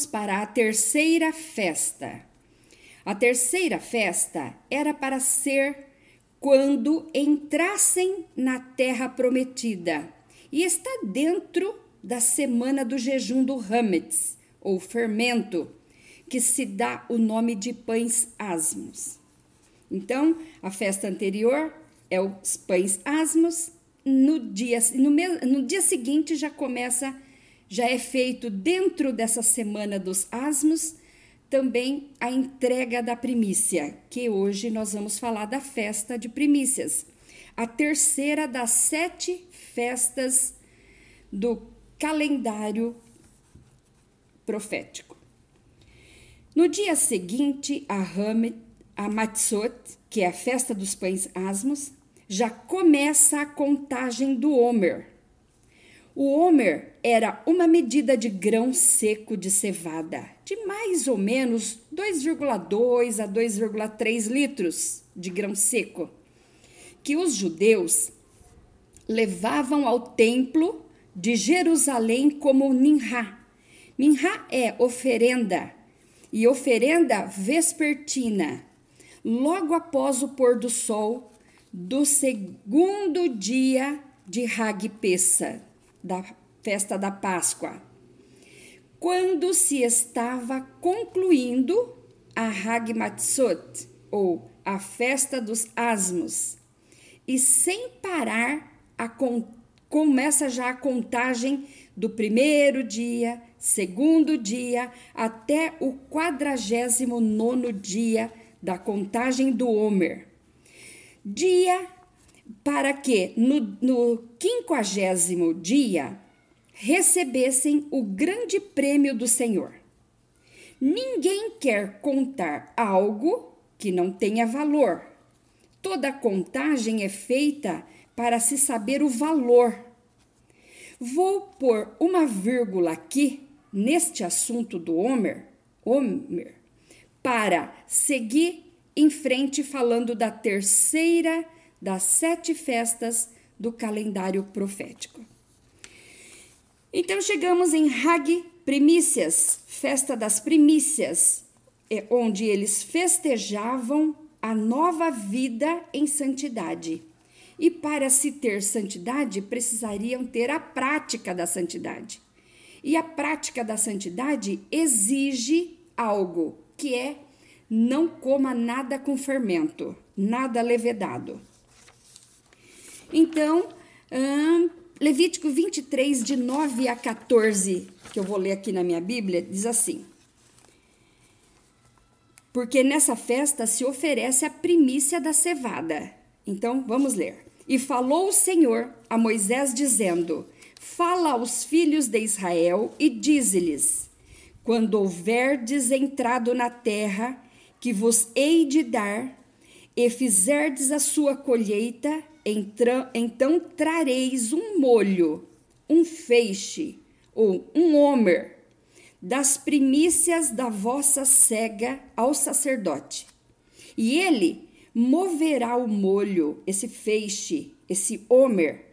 Vamos para a terceira festa. A terceira festa era para ser quando entrassem na terra prometida e está dentro da semana do jejum do Hametz, ou fermento, que se dá o nome de pães asmos. Então, a festa anterior é os pães asmos, no dia, no, no dia seguinte já começa, já é feito dentro dessa semana dos asmos, também a entrega da primícia, que hoje nós vamos falar da festa de primícias, a terceira das sete festas do calendário profético. No dia seguinte, a Hamet, a Matzot, que é a festa dos pães asmos, já começa a contagem do Homer. O Homer era uma medida de grão seco de cevada, de mais ou menos 2,2 a 2,3 litros de grão seco, que os judeus levavam ao templo de Jerusalém como Ninha. Ninha é oferenda e oferenda vespertina, logo após o pôr do sol do segundo dia de Hag Pessa, da festa da Páscoa, quando se estava concluindo a Hag Matzot, ou a festa dos asmos, e sem parar a começa já a contagem do primeiro dia, segundo dia, até o quadragésimo nono dia da contagem do Homer. Dia para que no, quinquagésimo dia recebessem o grande prêmio do Senhor. Ninguém quer contar algo que não tenha valor. Toda contagem é feita para se saber o valor. Vou pôr uma vírgula aqui neste assunto do Homer, Homer para seguir em frente falando da terceira das sete festas do calendário profético. Então chegamos em Hag Primícias, festa das primícias, é onde eles festejavam a nova vida em santidade. E para se ter santidade, precisariam ter a prática da santidade. E a prática da santidade exige algo, que é não coma nada com fermento, nada levedado. Então, hum, Levítico 23, de 9 a 14, que eu vou ler aqui na minha Bíblia, diz assim: Porque nessa festa se oferece a primícia da cevada. Então, vamos ler. E falou o Senhor a Moisés, dizendo: Fala aos filhos de Israel e dize-lhes: Quando houverdes entrado na terra que vos hei de dar, e fizerdes a sua colheita, então trareis um molho, um feixe ou um homer das primícias da vossa cega ao sacerdote. E ele moverá o molho, esse feixe, esse homer,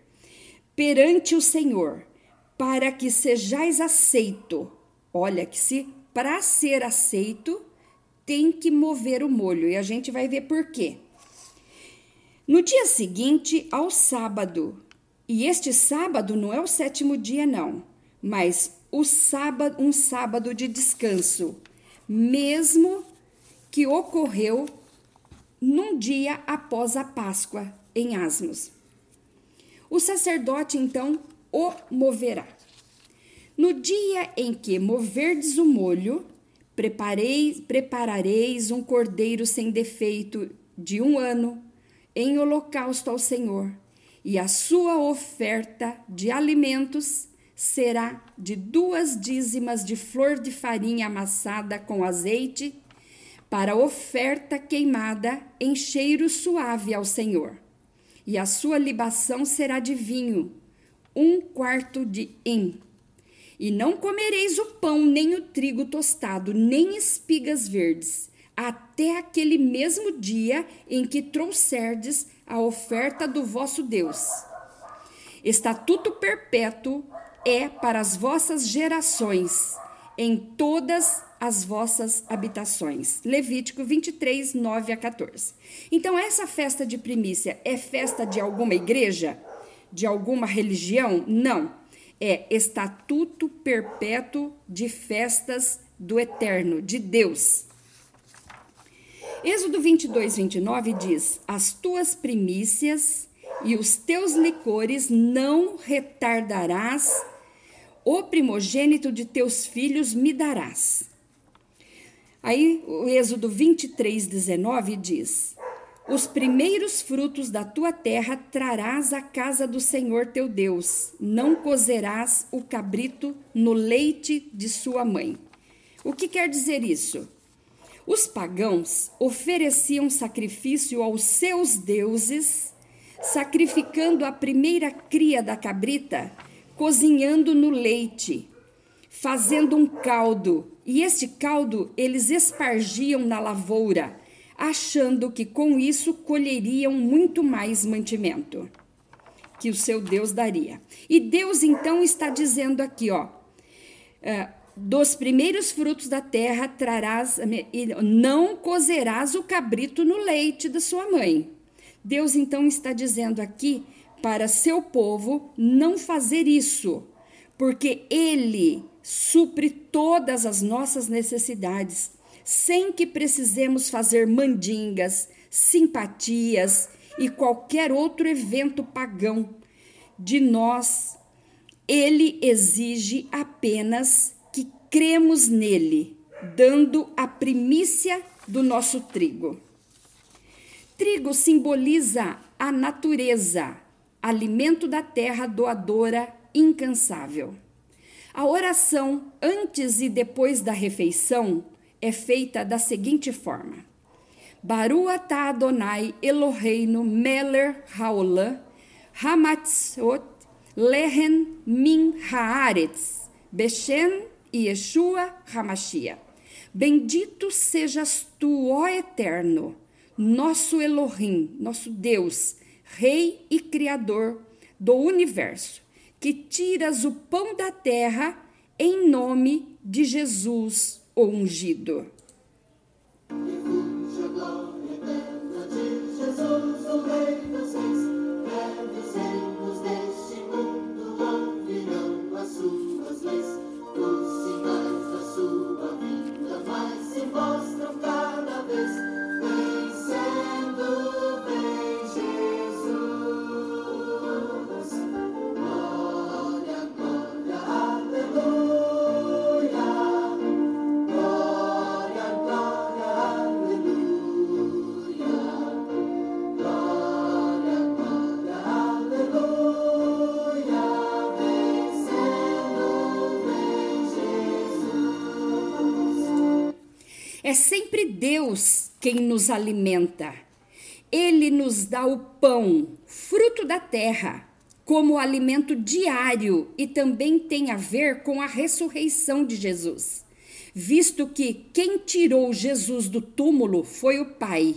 perante o Senhor, para que sejais aceito. Olha que se para ser aceito tem que mover o molho e a gente vai ver por quê. No dia seguinte ao sábado, e este sábado não é o sétimo dia não, mas o sábado, um sábado de descanso, mesmo que ocorreu num dia após a Páscoa em Asmos. O sacerdote então o moverá. No dia em que moverdes o molho, prepareis, preparareis um cordeiro sem defeito de um ano em holocausto ao Senhor, e a sua oferta de alimentos será de duas dízimas de flor de farinha amassada com azeite para oferta queimada em cheiro suave ao Senhor. E a sua libação será de vinho, um quarto de im. E não comereis o pão, nem o trigo tostado, nem espigas verdes, até aquele mesmo dia em que trouxerdes a oferta do vosso Deus. Estatuto perpétuo é para as vossas gerações, em todas as vossas habitações. Levítico 23, 9 a 14. Então, essa festa de primícia é festa de alguma igreja? De alguma religião? Não. É estatuto perpétuo de festas do eterno, de Deus. Êxodo 22, 29 diz: As tuas primícias e os teus licores não retardarás, o primogênito de teus filhos me darás. Aí o Êxodo 23, 19 diz: Os primeiros frutos da tua terra trarás à casa do Senhor teu Deus, não cozerás o cabrito no leite de sua mãe. O que quer dizer isso? Os pagãos ofereciam sacrifício aos seus deuses, sacrificando a primeira cria da cabrita, cozinhando no leite, fazendo um caldo, e este caldo eles espargiam na lavoura, achando que com isso colheriam muito mais mantimento que o seu Deus daria. E Deus então está dizendo aqui, ó, uh, dos primeiros frutos da terra trarás, não cozerás o cabrito no leite da sua mãe. Deus então está dizendo aqui para seu povo não fazer isso, porque ele supre todas as nossas necessidades, sem que precisemos fazer mandingas, simpatias e qualquer outro evento pagão. De nós, ele exige apenas que cremos nele, dando a primícia do nosso trigo. Trigo simboliza a natureza, alimento da terra doadora incansável. A oração antes e depois da refeição é feita da seguinte forma: Baru atah Adonai Eloheinu meler haolam hamatzot lehen min haaretz beshem Yeshua Hamashia. Bendito sejas tu, ó Eterno, nosso Elohim, nosso Deus, Rei e Criador do universo que tiras o pão da terra em nome de Jesus, o ungido. É sempre Deus quem nos alimenta. Ele nos dá o pão, fruto da terra, como alimento diário e também tem a ver com a ressurreição de Jesus, visto que quem tirou Jesus do túmulo foi o Pai.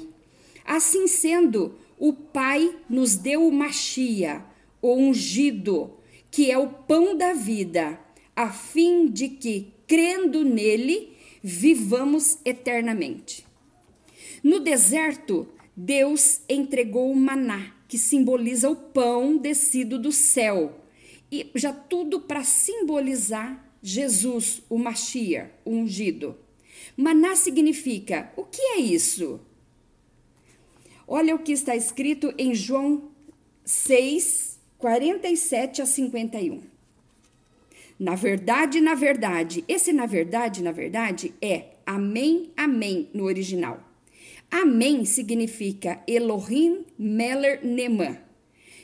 Assim sendo, o Pai nos deu o Machia, o ungido, que é o pão da vida, a fim de que, crendo nele, vivamos eternamente. No deserto, Deus entregou o maná, que simboliza o pão descido do céu, e já tudo para simbolizar Jesus, o Machia, o ungido. Maná significa, o que é isso? Olha o que está escrito em João 6, 47 a 51. Na verdade, na verdade. Esse na verdade, na verdade é amém, amém no original. Amém significa Elohim Meller Neman.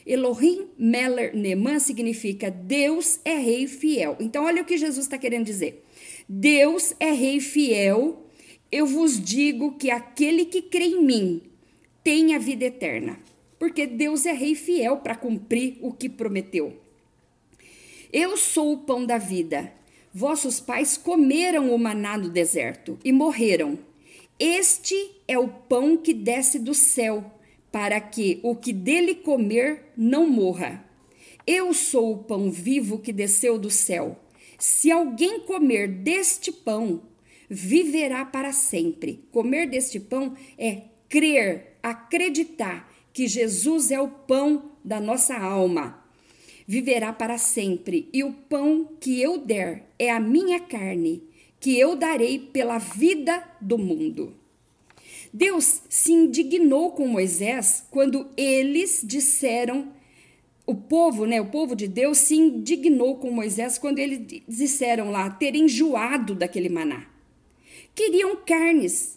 Elohim Meller Neman significa Deus é rei fiel. Então, olha o que Jesus está querendo dizer. Deus é rei fiel. Eu vos digo que aquele que crê em mim tem a vida eterna. Porque Deus é rei fiel para cumprir o que prometeu. Eu sou o pão da vida. Vossos pais comeram o maná no deserto e morreram. Este é o pão que desce do céu, para que o que dele comer não morra. Eu sou o pão vivo que desceu do céu. Se alguém comer deste pão, viverá para sempre. Comer deste pão é crer, acreditar que Jesus é o pão da nossa alma. Viverá para sempre, e o pão que eu der é a minha carne, que eu darei pela vida do mundo. Deus se indignou com Moisés quando eles disseram o povo, né, o povo de Deus se indignou com Moisés quando eles disseram lá ter enjoado daquele maná. Queriam carnes.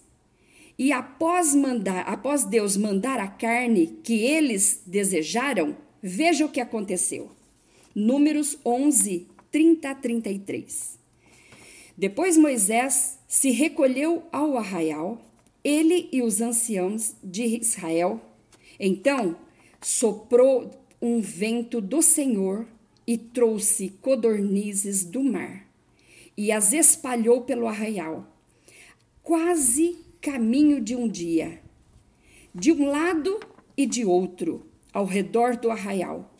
E após mandar, após Deus mandar a carne que eles desejaram, veja o que aconteceu. Números 11, 30 a 33. Depois Moisés se recolheu ao arraial, ele e os anciãos de Israel. Então soprou um vento do Senhor e trouxe codornizes do mar e as espalhou pelo arraial, quase caminho de um dia, de um lado e de outro, ao redor do arraial,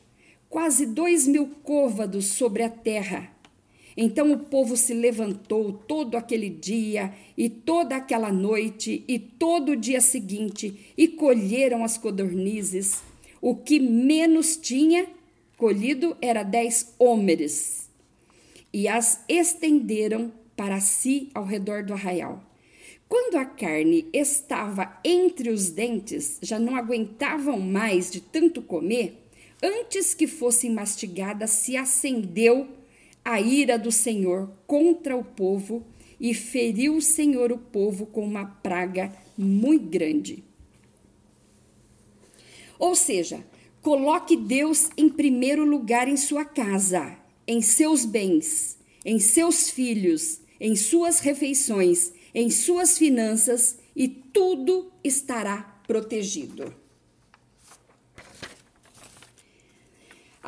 quase dois mil côvados sobre a terra. Então o povo se levantou todo aquele dia e toda aquela noite e todo o dia seguinte e colheram as codornizes o que menos tinha colhido era dez homens, e as estenderam para si ao redor do arraial. Quando a carne estava entre os dentes, já não aguentavam mais de tanto comer, antes que fossem mastigadas, se acendeu a ira do Senhor contra o povo e feriu o Senhor o povo com uma praga muito grande. Ou seja, coloque Deus em primeiro lugar em sua casa, em seus bens, em seus filhos, em suas refeições, em suas finanças e tudo estará protegido.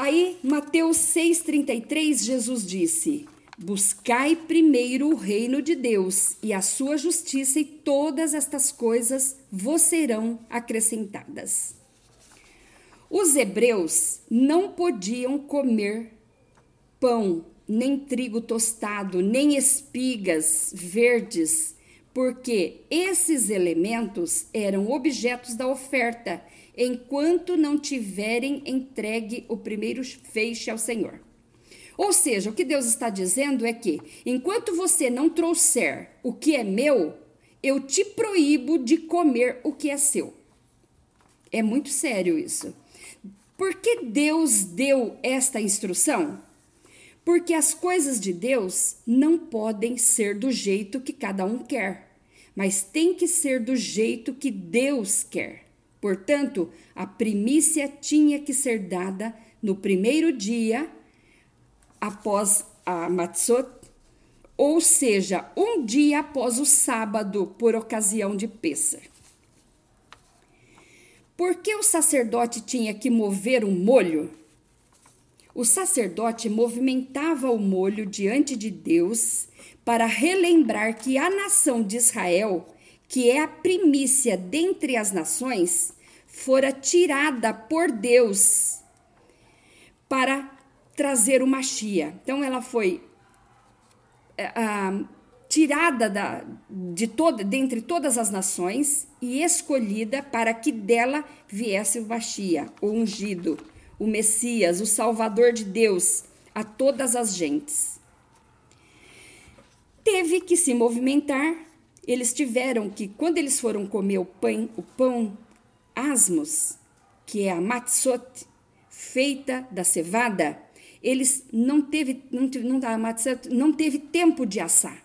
Aí, Mateus 6,33, Jesus disse: Buscai primeiro o reino de Deus e a sua justiça, e todas estas coisas vos serão acrescentadas. Os hebreus não podiam comer pão, nem trigo tostado, nem espigas verdes, porque esses elementos eram objetos da oferta, enquanto não tiverem entregue o primeiro feixe ao Senhor. Ou seja, o que Deus está dizendo é que, enquanto você não trouxer o que é meu, eu te proíbo de comer o que é seu. É muito sério isso. Por que Deus deu esta instrução? Porque as coisas de Deus não podem ser do jeito que cada um quer, mas tem que ser do jeito que Deus quer. Portanto, a primícia tinha que ser dada no primeiro dia após a Matzot, ou seja, um dia após o sábado, por ocasião de Pêssar. Por que o sacerdote tinha que mover um molho? O sacerdote movimentava o molho diante de Deus para relembrar que a nação de Israel, que é a primícia dentre as nações, fora tirada por Deus para trazer o Machia. Então ela foi uh, tirada da, de toda, dentre todas as nações e escolhida para que dela viesse o Machia, o ungido, o Messias, o Salvador de Deus a todas as gentes. Teve que se movimentar. Eles tiveram que, quando eles foram comer o pão, o pão asmos, que é a matzot, feita da cevada, eles não teve, não, não, não teve tempo de assar.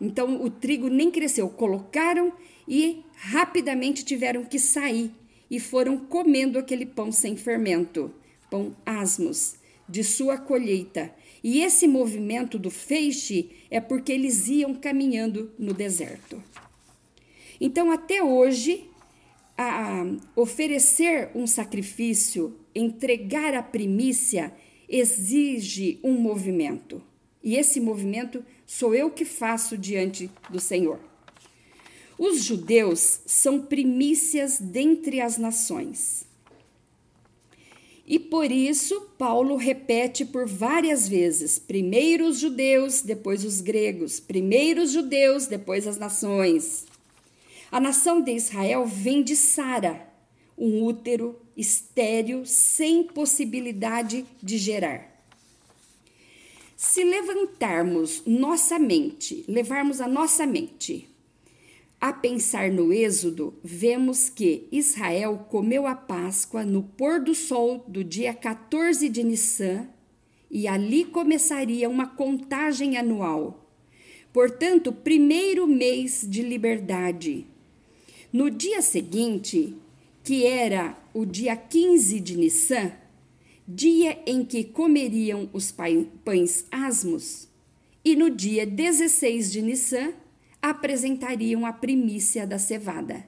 Então o trigo nem cresceu, colocaram e rapidamente tiveram que sair e foram comendo aquele pão sem fermento, pão asmos, de sua colheita. E esse movimento do feixe é porque eles iam caminhando no deserto. Então, até hoje, a, oferecer um sacrifício, entregar a primícia, exige um movimento. E esse movimento sou eu que faço diante do Senhor. Os judeus são primícias dentre as nações. E por isso, Paulo repete por várias vezes: primeiro os judeus, depois os gregos, primeiro os judeus, depois as nações. A nação de Israel vem de Sara, um útero estéril sem possibilidade de gerar. Se levantarmos nossa mente, levarmos a nossa mente a pensar no Êxodo, vemos que Israel comeu a Páscoa no pôr do sol do dia 14 de Nissan e ali começaria uma contagem anual. Portanto, primeiro mês de liberdade. No dia seguinte, que era o dia 15 de Nissan, dia em que comeriam os pães asmos, e no dia 16 de Nissan, apresentariam a primícia da cevada.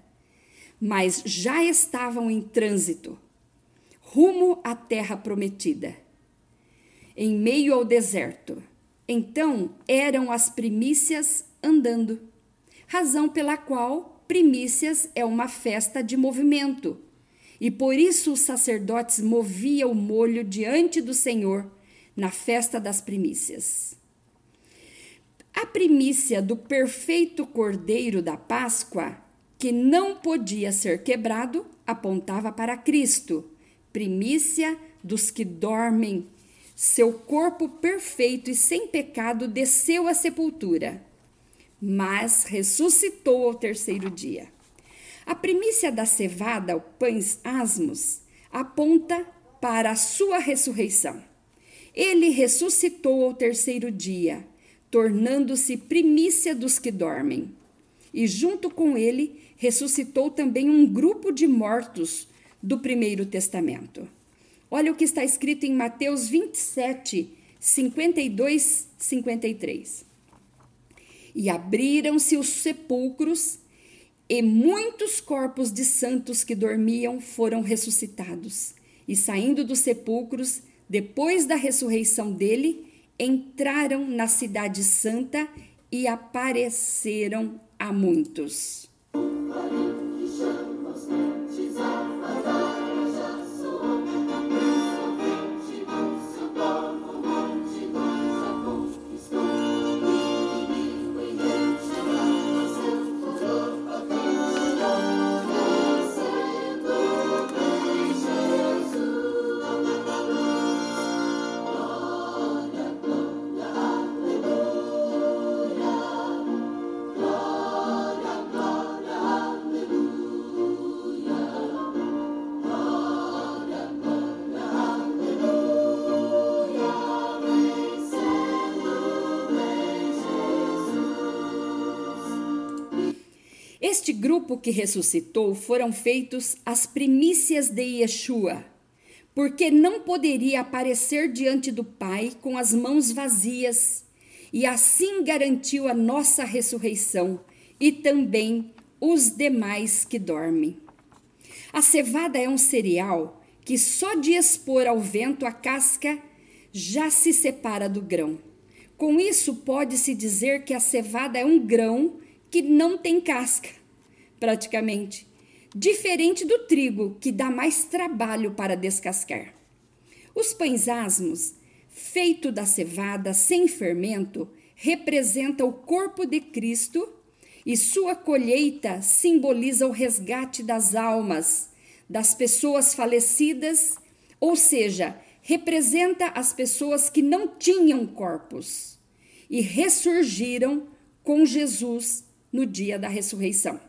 Mas já estavam em trânsito, rumo à terra prometida, em meio ao deserto. Então eram as primícias andando, razão pela qual primícias é uma festa de movimento. E por isso os sacerdotes moviam o molho diante do Senhor na festa das primícias. A primícia do perfeito cordeiro da Páscoa, que não podia ser quebrado, apontava para Cristo, primícia dos que dormem. Seu corpo perfeito e sem pecado desceu à sepultura, mas ressuscitou ao terceiro dia. A primícia da cevada, o pães asmos, aponta para a sua ressurreição. Ele ressuscitou ao terceiro dia tornando-se primícia dos que dormem. E junto com ele ressuscitou também um grupo de mortos do Primeiro Testamento. Olha o que está escrito em Mateus 27, 52, 53. E abriram-se os sepulcros, e muitos corpos de santos que dormiam foram ressuscitados. E saindo dos sepulcros, depois da ressurreição dele, entraram na Cidade Santa e apareceram a muitos. Este grupo que ressuscitou foram feitos as primícias de Yeshua, porque não poderia aparecer diante do Pai com as mãos vazias, e assim garantiu a nossa ressurreição e também os demais que dormem. A cevada é um cereal que só de expor ao vento a casca já se separa do grão. Com isso, pode-se dizer que a cevada é um grão que não tem casca praticamente, diferente do trigo, que dá mais trabalho para descascar. Os pães asmos, feito da cevada sem fermento, representa o corpo de Cristo e sua colheita simboliza o resgate das almas das pessoas falecidas, ou seja, representa as pessoas que não tinham corpos e ressurgiram com Jesus no dia da ressurreição.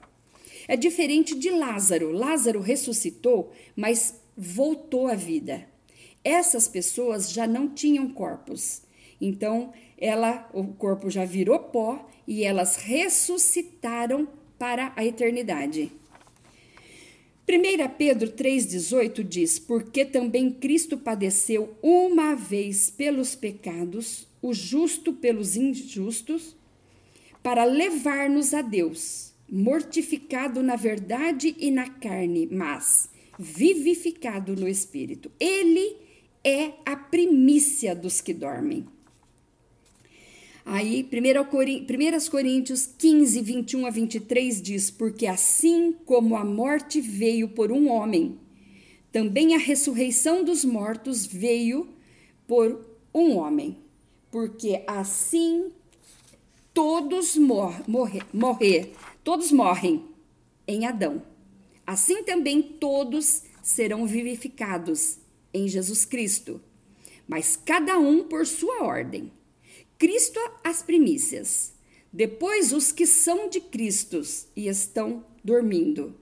É diferente de Lázaro. Lázaro ressuscitou, mas voltou à vida. Essas pessoas já não tinham corpos. Então, ela, o corpo já virou pó e elas ressuscitaram para a eternidade. 1 Pedro 3,18 diz: Porque também Cristo padeceu uma vez pelos pecados, o justo pelos injustos, para levar-nos a Deus mortificado na verdade e na carne, mas vivificado no espírito. Ele é a primícia dos que dormem. Aí, 1 Coríntios 15, 21 a 23 diz: Porque assim como a morte veio por um homem, também a ressurreição dos mortos veio por um homem, porque assim todos mor morrer, morrer, todos morrem em Adão. Assim também todos serão vivificados em Jesus Cristo, mas cada um por sua ordem. Cristo as primícias, depois os que são de Cristo e estão dormindo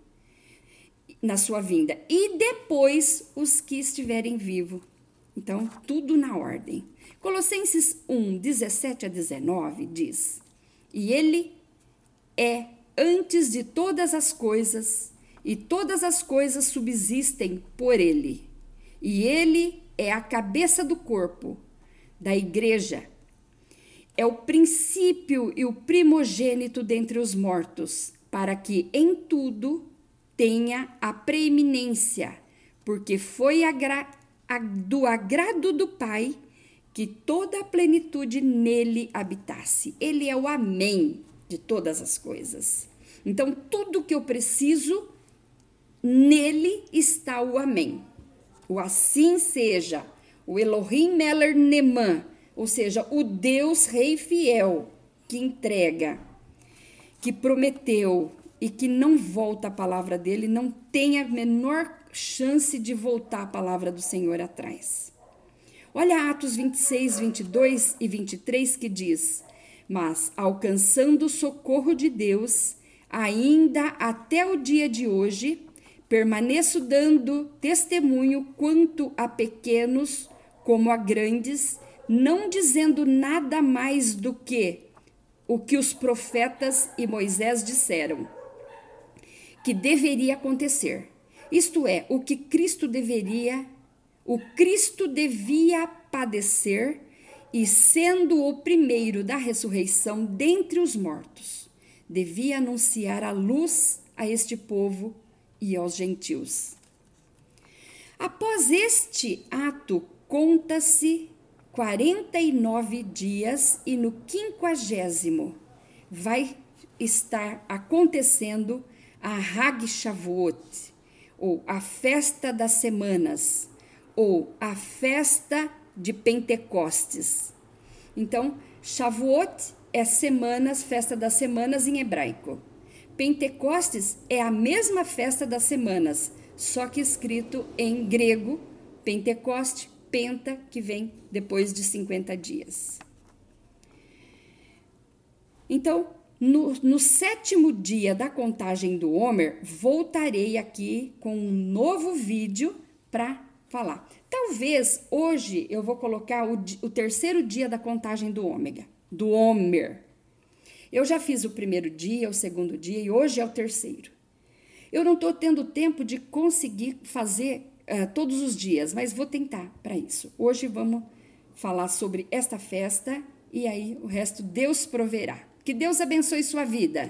na sua vinda, e depois os que estiverem vivos. Então, tudo na ordem. Colossenses 1, 17 a 19 diz: E ele é antes de todas as coisas, e todas as coisas subsistem por ele. E ele é a cabeça do corpo, da igreja. É o princípio e o primogênito dentre os mortos, para que em tudo tenha a preeminência, porque foi agra do agrado do Pai que toda a plenitude nele habitasse. Ele é o Amém de todas as coisas. Então, tudo que eu preciso, nele está o Amém. O assim seja, o Elohim Meller Neman, ou seja, o Deus Rei fiel que entrega, que prometeu e que não volta a palavra dele, não tem a menor chance de voltar a palavra do Senhor atrás. Olha Atos 26, 22 e 23 que diz: Mas alcançando o socorro de Deus, ainda até o dia de hoje, permaneço dando testemunho quanto a pequenos como a grandes, não dizendo nada mais do que o que os profetas e Moisés disseram que deveria acontecer. Isto é, o que Cristo deveria, o Cristo devia padecer e sendo o primeiro da ressurreição dentre os mortos, devia anunciar a luz a este povo e aos gentios. Após este ato, conta-se 49 dias e no quinquagésimo vai estar acontecendo a Hag Shavuot, ou a festa das semanas, ou a festa de Pentecostes. Então, Shavuot é semanas, festa das semanas em hebraico. Pentecostes é a mesma festa das semanas, só que escrito em grego, Pentecoste, penta, que vem depois de 50 dias. Então, no, no, sétimo dia da contagem do Homer, voltarei aqui com um novo vídeo para falar. Talvez hoje eu vou colocar o, o, terceiro dia da contagem do ômega, do Homer. Eu já fiz o primeiro dia, o segundo dia e hoje é o terceiro. Eu não estou tendo tempo de conseguir fazer uh, todos os dias, mas vou tentar para isso. Hoje vamos falar sobre esta festa e aí o resto Deus proverá. Que Deus abençoe sua vida.